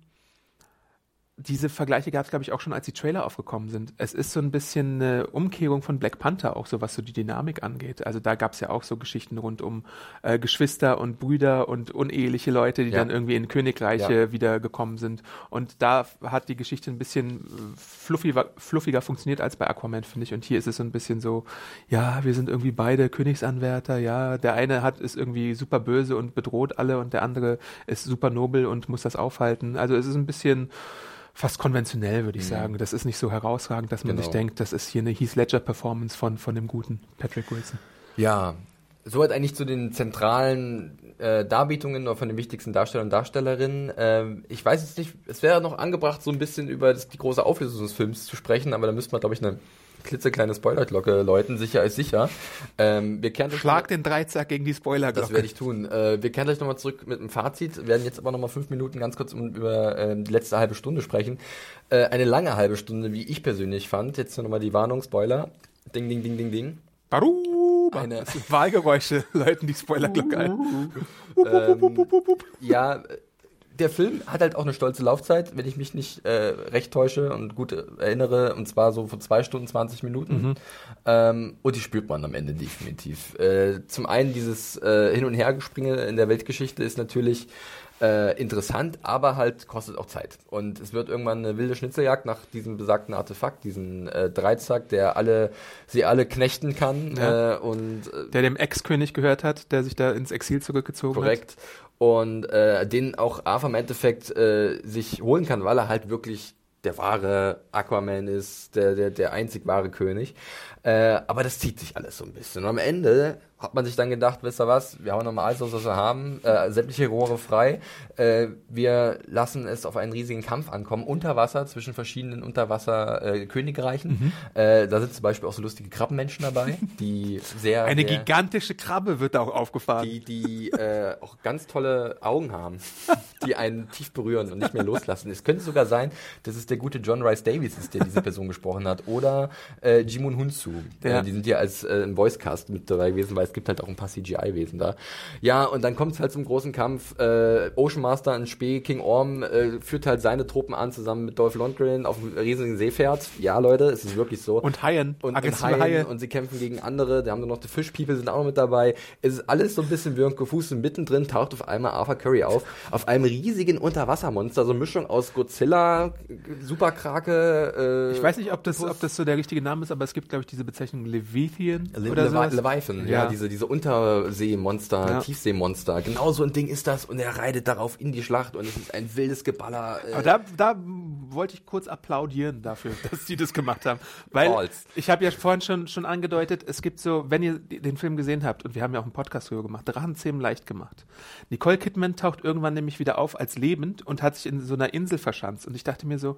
diese Vergleiche gab es, glaube ich, auch schon, als die Trailer aufgekommen sind. Es ist so ein bisschen eine Umkehrung von Black Panther, auch so was so die Dynamik angeht. Also da gab es ja auch so Geschichten rund um äh, Geschwister und Brüder und uneheliche Leute, die ja. dann irgendwie in Königreiche ja. wieder gekommen sind. Und da hat die Geschichte ein bisschen fluffiger, fluffiger funktioniert als bei Aquaman, finde ich. Und hier ist es so ein bisschen so, ja, wir sind irgendwie beide Königsanwärter, ja. Der eine hat ist irgendwie super böse und bedroht alle und der andere ist super nobel und muss das aufhalten. Also es ist ein bisschen fast konventionell, würde ich mhm. sagen. Das ist nicht so herausragend, dass man genau. sich denkt, das ist hier eine Heath Ledger Performance von, von dem guten Patrick Wilson. Ja, soweit eigentlich zu den zentralen äh, Darbietungen oder von den wichtigsten Darstellern und Darstellerinnen. Ähm, ich weiß jetzt nicht, es wäre noch angebracht, so ein bisschen über das, die große Auflösung des Films zu sprechen, aber da müsste man, glaube ich, eine klitzekleine Spoilerglocke läuten, sicher ist sicher. Ähm, wir kehren Schlag den Dreizack gegen die Spoilerglocke. Das werde ich tun. Äh, wir kehren gleich nochmal zurück mit einem Fazit, wir werden jetzt aber nochmal fünf Minuten ganz kurz über äh, die letzte halbe Stunde sprechen. Äh, eine lange halbe Stunde, wie ich persönlich fand. Jetzt nochmal die Warnung, Spoiler. Ding, ding, ding, ding, ding. Baru! Eine Wahlgeräusche läuten die Spoilerglocke ein. ähm, ja, der Film hat halt auch eine stolze Laufzeit, wenn ich mich nicht äh, recht täusche und gut erinnere, und zwar so von zwei Stunden 20 Minuten. Mhm. Ähm, und die spürt man am Ende definitiv. Äh, zum einen dieses äh, Hin- und Hergespringe in der Weltgeschichte ist natürlich äh, interessant, aber halt kostet auch Zeit. Und es wird irgendwann eine wilde Schnitzeljagd nach diesem besagten Artefakt, diesen äh, Dreizack, der alle, sie alle knechten kann. Ja. Äh, und, äh, der dem Ex-König gehört hat, der sich da ins Exil zurückgezogen korrekt. hat. Korrekt. Und äh, den auch Arthur im Endeffekt äh, sich holen kann, weil er halt wirklich der wahre Aquaman ist, der, der, der einzig wahre König. Äh, aber das zieht sich alles so ein bisschen. Und am Ende hat man sich dann gedacht, wisst ihr was, wir haben nochmal alles, was wir haben, äh, sämtliche Rohre frei. Äh, wir lassen es auf einen riesigen Kampf ankommen, unter Wasser, zwischen verschiedenen Unterwasser-Königreichen. Mhm. Äh, da sind zum Beispiel auch so lustige Krabbenmenschen dabei, die sehr... Eine sehr, gigantische Krabbe wird da auch aufgefahren. Die, die äh, auch ganz tolle Augen haben, die einen tief berühren und nicht mehr loslassen. Es könnte sogar sein, dass es der gute John Rice Davies ist, der diese Person gesprochen hat, oder äh, Jimun Hunsu. Ja. Äh, die sind ja als äh, im Voicecast mit dabei gewesen, weil es gibt halt auch ein paar CGI-Wesen da. Ja, und dann kommt es halt zum großen Kampf. Äh, Ocean Master in Spee, King Orm äh, führt halt seine Truppen an, zusammen mit Dolph Lundgren auf einem riesigen Seepferd. Ja, Leute, es ist wirklich so. Und Haien. Und, und Haien. Haie. Und sie kämpfen gegen andere. Da haben wir noch die Fish People sind auch noch mit dabei. Es ist alles so ein bisschen wirr und gefußt. Und mittendrin taucht auf einmal Arthur Curry auf. Auf einem riesigen Unterwassermonster. So eine Mischung aus Godzilla, Superkrake. Äh, ich weiß nicht, ob das, ob das so der richtige Name ist, aber es gibt, glaube ich, diese Bezeichnung Leviathan. Le oder Levi Leviathan, ja. ja, diese, diese Unterseemonster, ja. Tiefseemonster. Genau so ein Ding ist das. Und er reitet darauf in die Schlacht und es ist ein wildes Geballer. Äh. Aber da, da wollte ich kurz applaudieren dafür, dass die das gemacht haben. Weil Balls. ich habe ja vorhin schon, schon angedeutet, es gibt so, wenn ihr den Film gesehen habt, und wir haben ja auch einen Podcast drüber gemacht, Drachenzähmen leicht gemacht. Nicole Kidman taucht irgendwann nämlich wieder auf als lebend und hat sich in so einer Insel verschanzt. Und ich dachte mir so,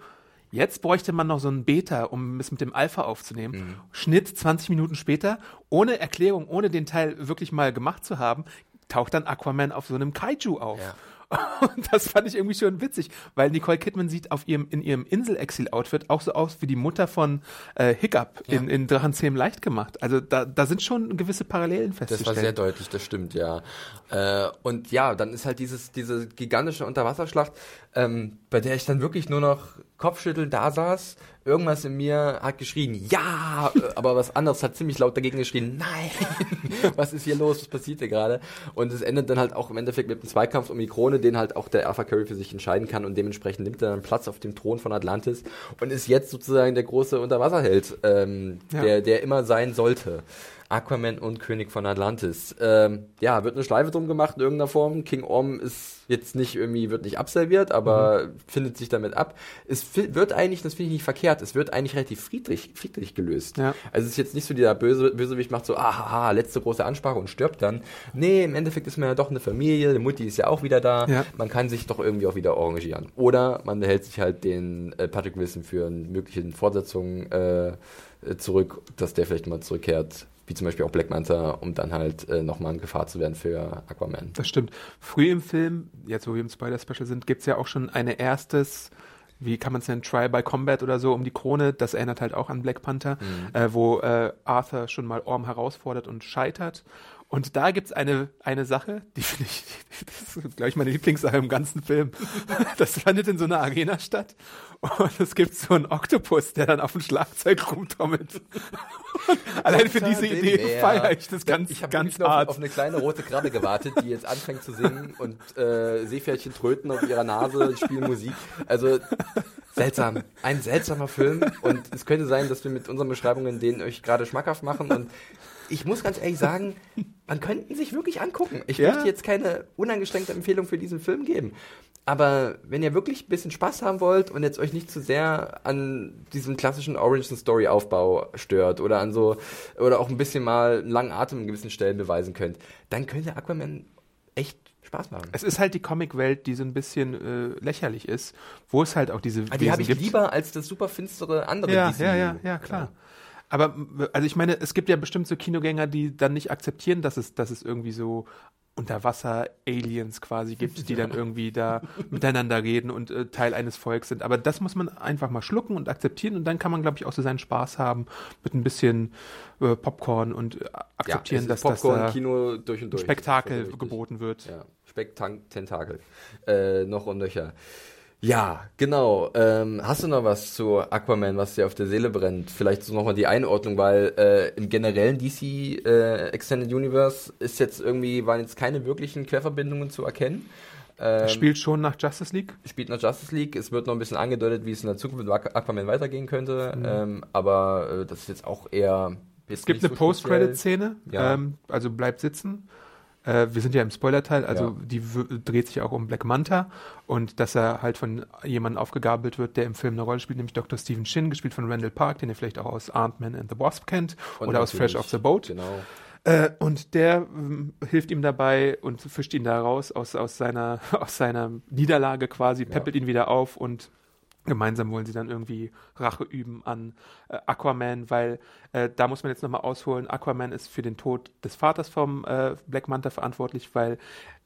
Jetzt bräuchte man noch so einen Beta, um es mit dem Alpha aufzunehmen. Mhm. Schnitt 20 Minuten später, ohne Erklärung, ohne den Teil wirklich mal gemacht zu haben, taucht dann Aquaman auf so einem Kaiju auf. Ja. Und das fand ich irgendwie schon witzig, weil Nicole Kidman sieht auf ihrem, in ihrem Insel-Exil-Outfit auch so aus wie die Mutter von äh, Hiccup ja. in, in Drachenzähmen leicht gemacht. Also da, da sind schon gewisse Parallelen festzustellen. Das war sehr deutlich, das stimmt, ja. Äh, und ja, dann ist halt dieses, diese gigantische Unterwasserschlacht, ähm, bei der ich dann wirklich nur noch kopfschüttelnd da saß. Irgendwas in mir hat geschrien, ja, aber was anderes hat ziemlich laut dagegen geschrien, nein, was ist hier los, was passiert hier gerade? Und es endet dann halt auch im Endeffekt mit einem Zweikampf um die Krone, den halt auch der Arthur Curry für sich entscheiden kann und dementsprechend nimmt er dann Platz auf dem Thron von Atlantis und ist jetzt sozusagen der große Unterwasserheld, ähm, ja. der, der immer sein sollte. Aquaman und König von Atlantis. Ähm, ja, wird eine Schleife drum gemacht in irgendeiner Form. King Orm ist jetzt nicht irgendwie, wird nicht absolviert, aber mhm. findet sich damit ab. Es wird eigentlich, das finde ich nicht verkehrt, es wird eigentlich relativ friedlich, friedlich gelöst. Ja. Also es ist jetzt nicht so, dieser böse, Bösewicht macht so, aha, letzte große Ansprache und stirbt dann. Nee, im Endeffekt ist man ja doch eine Familie, die Mutti ist ja auch wieder da, ja. man kann sich doch irgendwie auch wieder arrangieren. Oder man hält sich halt den äh, Patrick Wilson für eine mögliche Fortsetzung äh, zurück, dass der vielleicht mal zurückkehrt wie zum Beispiel auch Black Manta, um dann halt äh, nochmal in Gefahr zu werden für Aquaman. Das stimmt. Früh im Film, jetzt wo wir im Spoiler-Special sind, gibt es ja auch schon ein erstes, wie kann man es nennen, Trial by Combat oder so um die Krone. Das erinnert halt auch an Black Panther, mhm. äh, wo äh, Arthur schon mal Orm herausfordert und scheitert. Und da gibt's eine, eine Sache, die finde ich, das ist, glaube ich, meine Lieblingssache im ganzen Film. Das findet in so einer Arena statt. Und es gibt so einen Oktopus, der dann auf dem Schlagzeug rumtrommelt. Allein für diese Idee feiere ich das ganz, ich ganz hart. Auf, auf eine kleine rote Krabbe gewartet, die jetzt anfängt zu singen und äh, Seepferdchen tröten auf ihrer Nase, spielen Musik. Also seltsam. Ein seltsamer Film. Und es könnte sein, dass wir mit unseren Beschreibungen den euch gerade schmackhaft machen. Und ich muss ganz ehrlich sagen, man könnte sich wirklich angucken. Ich ja. möchte jetzt keine unangestrengte Empfehlung für diesen Film geben. Aber wenn ihr wirklich ein bisschen Spaß haben wollt und jetzt euch nicht zu sehr an diesem klassischen Origin Story Aufbau stört oder an so, oder auch ein bisschen mal einen langen Atem in gewissen Stellen beweisen könnt, dann könnte Aquaman echt Spaß machen. Es ist halt die Comicwelt, die so ein bisschen äh, lächerlich ist, wo es halt auch diese ah, die habe ich gibt. lieber als das super finstere andere. Ja, ja, ja, ja, klar. Ja. Aber also ich meine, es gibt ja bestimmt so Kinogänger, die dann nicht akzeptieren, dass es, dass es irgendwie so Unterwasser-Aliens quasi gibt, die dann irgendwie da miteinander reden und äh, Teil eines Volks sind. Aber das muss man einfach mal schlucken und akzeptieren und dann kann man, glaube ich, auch so seinen Spaß haben mit ein bisschen äh, Popcorn und äh, akzeptieren, ja, dass Popcorn, das da Kino durch und durch. Spektakel geboten wird. Ja, Spektakel. Äh, noch und nöcher. Ja, genau. Ähm, hast du noch was zu Aquaman, was dir auf der Seele brennt? Vielleicht so nochmal die Einordnung, weil äh, im generellen DC äh, Extended Universe ist jetzt irgendwie, waren jetzt keine wirklichen Querverbindungen zu erkennen. Ähm, spielt schon nach Justice League? Spielt nach Justice League. Es wird noch ein bisschen angedeutet, wie es in der Zukunft mit Aquaman weitergehen könnte. Mhm. Ähm, aber äh, das ist jetzt auch eher. Es gibt eine so Post-Credit-Szene, ja. ähm, also bleibt sitzen. Äh, wir sind ja im Spoiler-Teil, also ja. die dreht sich auch um Black Manta und dass er halt von jemandem aufgegabelt wird, der im Film eine Rolle spielt, nämlich Dr. Stephen Shin, gespielt von Randall Park, den ihr vielleicht auch aus Ant-Man and the Wasp kennt und oder aus Fresh Off the Boat. Genau. Äh, und der äh, hilft ihm dabei und fischt ihn da raus aus, aus, seiner, aus seiner Niederlage quasi, peppelt ja. ihn wieder auf und Gemeinsam wollen sie dann irgendwie Rache üben an äh, Aquaman, weil äh, da muss man jetzt nochmal ausholen. Aquaman ist für den Tod des Vaters vom äh, Black Manta verantwortlich, weil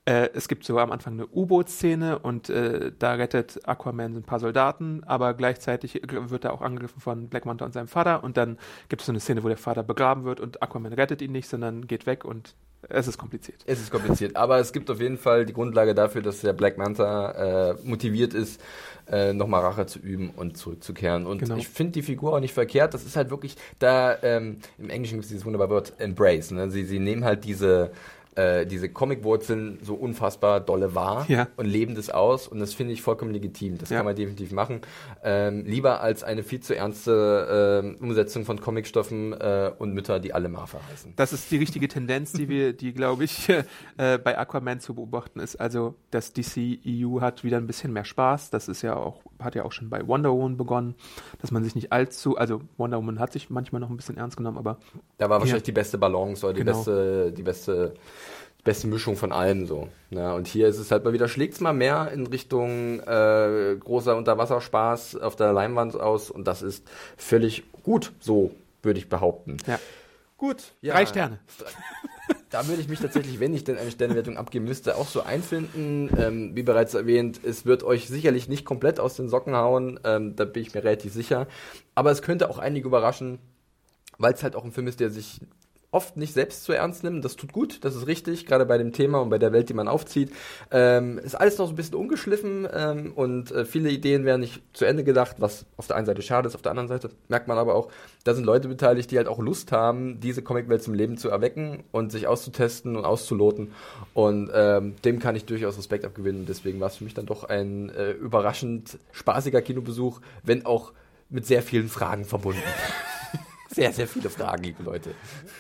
Äh, es gibt so am Anfang eine U-Boot-Szene und äh, da rettet Aquaman ein paar Soldaten, aber gleichzeitig wird er auch angegriffen von Black Manta und seinem Vater und dann gibt es so eine Szene, wo der Vater begraben wird und Aquaman rettet ihn nicht, sondern geht weg und es ist kompliziert. Es ist kompliziert, aber es gibt auf jeden Fall die Grundlage dafür, dass der Black Manta äh, motiviert ist, äh, nochmal Rache zu üben und zurückzukehren. Und genau. ich finde die Figur auch nicht verkehrt. Das ist halt wirklich, da ähm, im Englischen gibt es dieses wunderbare Wort Embrace. Ne? Sie, sie nehmen halt diese äh, diese Comic-Wurzeln so unfassbar dolle wahr ja. und leben das aus und das finde ich vollkommen legitim. Das ja. kann man definitiv machen. Ähm, lieber als eine viel zu ernste äh, Umsetzung von Comicstoffen äh, und Mütter, die alle Martha heißen. Das ist die richtige Tendenz, die wir, die glaube ich äh, bei Aquaman zu beobachten ist. Also das DC EU hat wieder ein bisschen mehr Spaß. Das ist ja auch hat ja auch schon bei Wonder Woman begonnen, dass man sich nicht allzu, also Wonder Woman hat sich manchmal noch ein bisschen ernst genommen, aber da war wahrscheinlich ja. die beste Balance oder die genau. beste, die beste beste Mischung von allem so. Ja, und hier ist es halt mal wieder, schlägt es mal mehr in Richtung äh, großer Unterwasserspaß auf der Leinwand aus und das ist völlig gut, so würde ich behaupten. Ja. Gut. Ja. Drei Sterne. Da würde ich mich tatsächlich, wenn ich denn eine Sternewertung abgeben müsste, auch so einfinden. Ähm, wie bereits erwähnt, es wird euch sicherlich nicht komplett aus den Socken hauen, ähm, da bin ich mir relativ sicher. Aber es könnte auch einige überraschen, weil es halt auch ein Film ist, der sich oft nicht selbst zu ernst nimmt. Das tut gut, das ist richtig, gerade bei dem Thema und bei der Welt, die man aufzieht. Ähm, ist alles noch so ein bisschen ungeschliffen ähm, und äh, viele Ideen werden nicht zu Ende gedacht, was auf der einen Seite schade ist, auf der anderen Seite merkt man aber auch, da sind Leute beteiligt, die halt auch Lust haben, diese Comicwelt zum Leben zu erwecken und sich auszutesten und auszuloten. Und ähm, dem kann ich durchaus Respekt abgewinnen. Deswegen war es für mich dann doch ein äh, überraschend spaßiger Kinobesuch, wenn auch mit sehr vielen Fragen verbunden. Sehr, sehr viele Fragen, liebe Leute.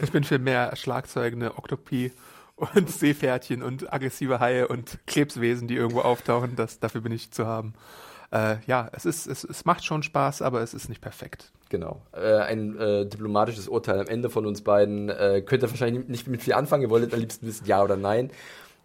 Ich bin für mehr schlagzeugende Oktopie und Seepferdchen und aggressive Haie und Krebswesen, die irgendwo auftauchen. Das, dafür bin ich zu haben. Äh, ja, es, ist, es, es macht schon Spaß, aber es ist nicht perfekt. Genau. Äh, ein äh, diplomatisches Urteil am Ende von uns beiden. Äh, könnt ihr wahrscheinlich nicht mit viel anfangen. Ihr wolltet am liebsten wissen, ja oder nein.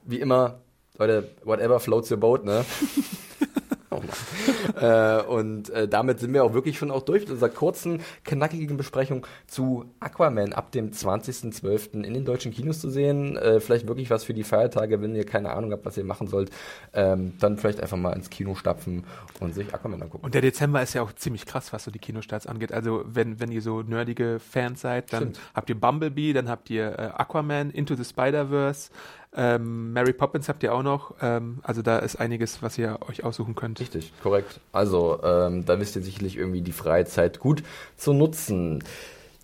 Wie immer, Leute, whatever floats your boat, ne? äh, und äh, damit sind wir auch wirklich schon auch durch mit unserer kurzen, knackigen Besprechung zu Aquaman ab dem 20.12. in den deutschen Kinos zu sehen. Äh, vielleicht wirklich was für die Feiertage, wenn ihr keine Ahnung habt, was ihr machen sollt. Ähm, dann vielleicht einfach mal ins Kino stapfen und sich Aquaman angucken. Und der Dezember ist ja auch ziemlich krass, was so die Kinostarts angeht. Also wenn, wenn ihr so nerdige Fans seid, dann Stimmt. habt ihr Bumblebee, dann habt ihr äh, Aquaman, Into the Spider-Verse, ähm, Mary Poppins habt ihr auch noch. Ähm, also da ist einiges, was ihr euch aussuchen könnt. Richtig, korrekt. Also ähm, da wisst ihr sicherlich irgendwie die Freizeit gut zu nutzen.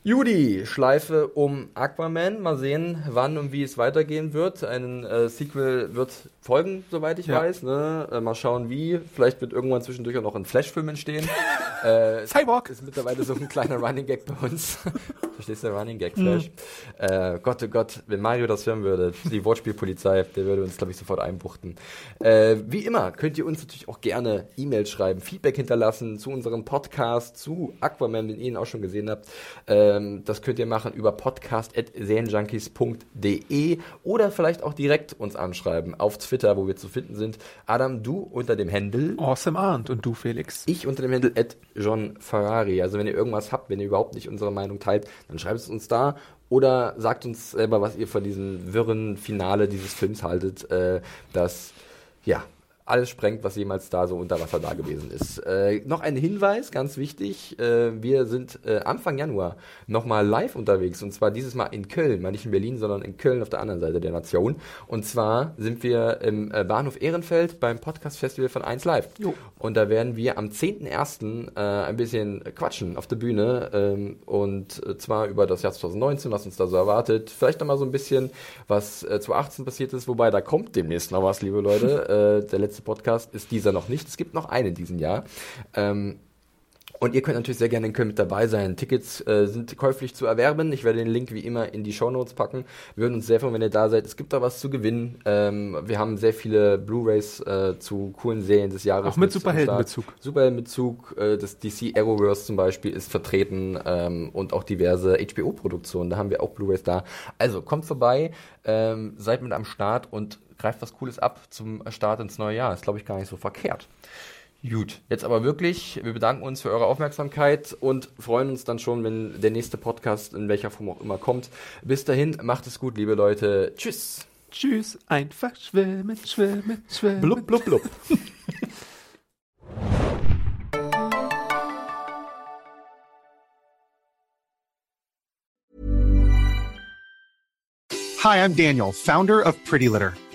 Judy, Schleife um Aquaman. Mal sehen, wann und wie es weitergehen wird. Ein äh, Sequel wird folgen, soweit ich ja. weiß. Ne? Äh, mal schauen, wie. Vielleicht wird irgendwann zwischendurch auch noch ein Flashfilm entstehen. äh, Cyborg! Ist mittlerweile so ein kleiner Running Gag bei uns. Verstehst du, Running Gag Flash? Mhm. Äh, Gott, oh Gott, wenn Mario das hören würde, die Wortspielpolizei, der würde uns, glaube ich, sofort einbuchten. Äh, wie immer könnt ihr uns natürlich auch gerne E-Mails schreiben, Feedback hinterlassen zu unserem Podcast, zu Aquaman, den ihr ihn auch schon gesehen habt. Ähm, das könnt ihr machen über podcast.serienjunkies.de oder vielleicht auch direkt uns anschreiben auf Twitter, wo wir zu finden sind. Adam, du unter dem Handle Awesome Arndt und du Felix. Ich unter dem Handle at John Ferrari. Also wenn ihr irgendwas habt, wenn ihr überhaupt nicht unsere Meinung teilt, dann schreibt es uns da oder sagt uns selber, was ihr von diesem wirren Finale dieses Films haltet, äh, das ja alles sprengt, was jemals da so unter Wasser da gewesen ist. Äh, noch ein Hinweis, ganz wichtig, äh, wir sind äh, Anfang Januar nochmal live unterwegs und zwar dieses Mal in Köln, mal nicht in Berlin, sondern in Köln auf der anderen Seite der Nation. Und zwar sind wir im äh, Bahnhof Ehrenfeld beim Podcast-Festival von 1 Live. Jo. Und da werden wir am 10.01. Äh, ein bisschen quatschen auf der Bühne ähm, und äh, zwar über das Jahr 2019, was uns da so erwartet. Vielleicht nochmal so ein bisschen, was äh, 2018 passiert ist, wobei da kommt demnächst noch was, liebe Leute. der letzte letzte Podcast ist dieser noch nicht. Es gibt noch einen in diesem Jahr. Ähm, und ihr könnt natürlich sehr gerne in Köln mit dabei sein. Tickets äh, sind käuflich zu erwerben. Ich werde den Link wie immer in die Show Notes packen. Wir würden uns sehr freuen, wenn ihr da seid. Es gibt da was zu gewinnen. Ähm, wir haben sehr viele Blu-rays äh, zu coolen Serien des Jahres. Auch mit, mit Superheldenbezug. Superheldenbezug. Äh, das DC Arrowverse zum Beispiel ist vertreten ähm, und auch diverse HBO-Produktionen. Da haben wir auch Blu-rays da. Also kommt vorbei, ähm, seid mit am Start und greift was Cooles ab zum Start ins neue Jahr. Ist, glaube ich, gar nicht so verkehrt. Gut, jetzt aber wirklich, wir bedanken uns für eure Aufmerksamkeit und freuen uns dann schon, wenn der nächste Podcast in welcher Form auch immer kommt. Bis dahin, macht es gut, liebe Leute. Tschüss. Tschüss, einfach schwimmen, schwimmen, schwimmen. Blub, blub, blub. Hi, I'm Daniel, founder of Pretty Litter.